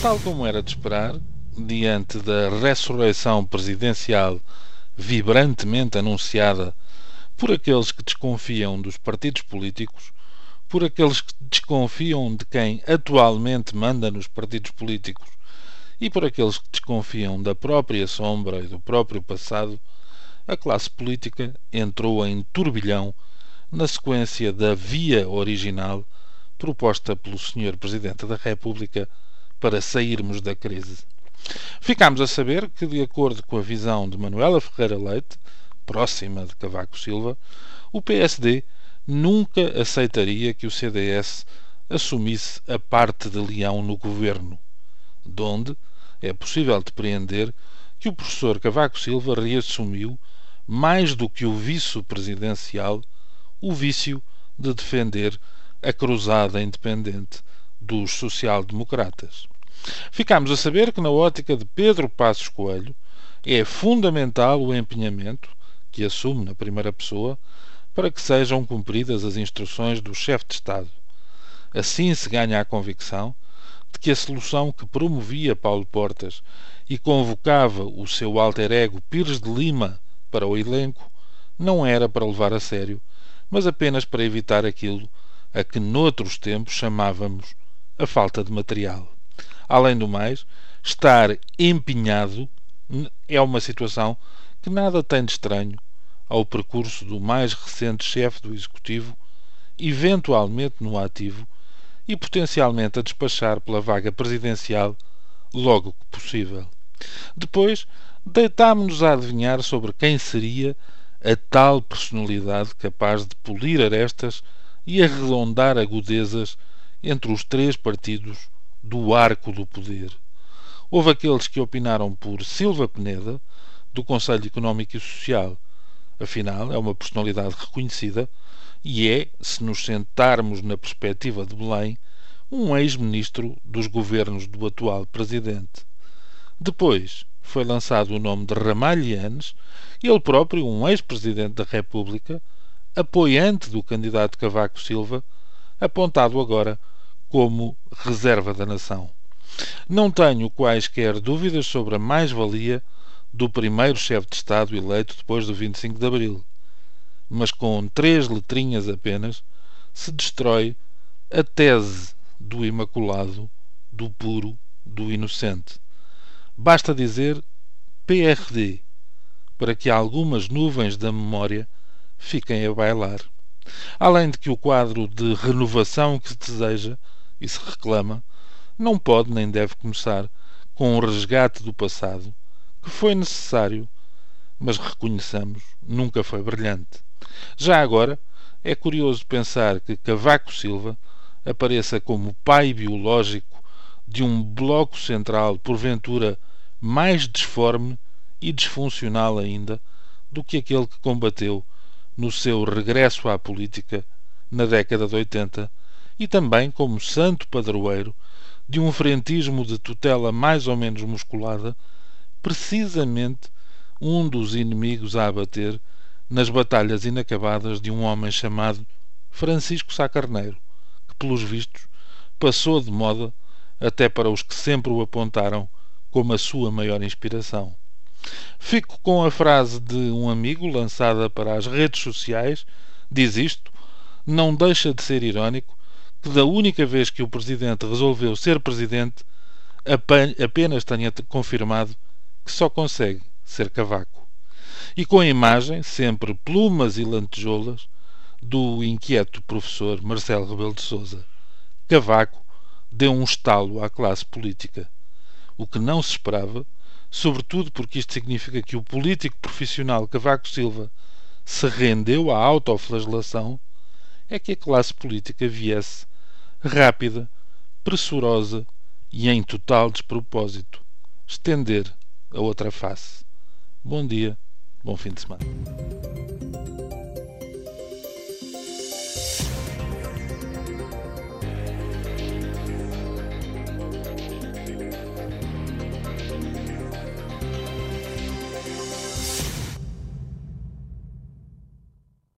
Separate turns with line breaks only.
Tal como era de esperar, diante da ressurreição presidencial vibrantemente anunciada por aqueles que desconfiam dos partidos políticos, por aqueles que desconfiam de quem atualmente manda nos partidos políticos e por aqueles que desconfiam da própria sombra e do próprio passado, a classe política entrou em turbilhão na sequência da via original proposta pelo Sr. Presidente da República para sairmos da crise. Ficámos a saber que, de acordo com a visão de Manuela Ferreira Leite, próxima de Cavaco Silva, o PSD nunca aceitaria que o CDS assumisse a parte de leão no governo, donde é possível depreender que o professor Cavaco Silva reassumiu, mais do que o vício presidencial, o vício de defender a cruzada independente dos social-democratas. Ficámos a saber que, na ótica de Pedro Passos Coelho, é fundamental o empenhamento, que assume na primeira pessoa, para que sejam cumpridas as instruções do chefe de Estado. Assim se ganha a convicção de que a solução que promovia Paulo Portas e convocava o seu alter ego Pires de Lima para o elenco não era para levar a sério, mas apenas para evitar aquilo a que noutros tempos chamávamos a falta de material. Além do mais, estar empenhado é uma situação que nada tem de estranho ao percurso do mais recente chefe do Executivo, eventualmente no ativo e potencialmente a despachar pela vaga presidencial logo que possível. Depois, deitámos-nos a adivinhar sobre quem seria a tal personalidade capaz de polir arestas e arredondar agudezas entre os três partidos do arco do poder. Houve aqueles que opinaram por Silva Peneda, do Conselho Económico e Social. Afinal, é uma personalidade reconhecida e é, se nos sentarmos na perspectiva de Belém, um ex-ministro dos governos do atual presidente. Depois foi lançado o nome de Ramalhianes, ele próprio um ex-presidente da República, apoiante do candidato Cavaco Silva, apontado agora como reserva da nação. Não tenho quaisquer dúvidas sobre a mais-valia do primeiro chefe de Estado eleito depois do 25 de Abril, mas com três letrinhas apenas se destrói a tese do imaculado, do puro, do inocente. Basta dizer PRD para que algumas nuvens da memória fiquem a bailar. Além de que o quadro de renovação que se deseja e se reclama, não pode nem deve começar com um resgate do passado, que foi necessário, mas reconheçamos, nunca foi brilhante. Já agora, é curioso pensar que Cavaco Silva apareça como pai biológico de um bloco central, porventura mais disforme e disfuncional ainda do que aquele que combateu no seu regresso à política na década de 80 e também como santo padroeiro de um frentismo de tutela mais ou menos musculada, precisamente um dos inimigos a abater nas batalhas inacabadas de um homem chamado Francisco Sá Carneiro, que, pelos vistos, passou de moda até para os que sempre o apontaram como a sua maior inspiração. Fico com a frase de um amigo lançada para as redes sociais, diz isto, não deixa de ser irónico que da única vez que o Presidente resolveu ser Presidente, apenas tenha confirmado que só consegue ser cavaco. E com a imagem, sempre plumas e lantejoulas, do inquieto professor Marcelo Rebelo de Sousa. Cavaco deu um estalo à classe política. O que não se esperava, sobretudo porque isto significa que o político profissional Cavaco Silva se rendeu à autoflagelação, é que a classe política viesse rápida, pressurosa e em total despropósito estender a outra face. Bom dia, bom fim de semana.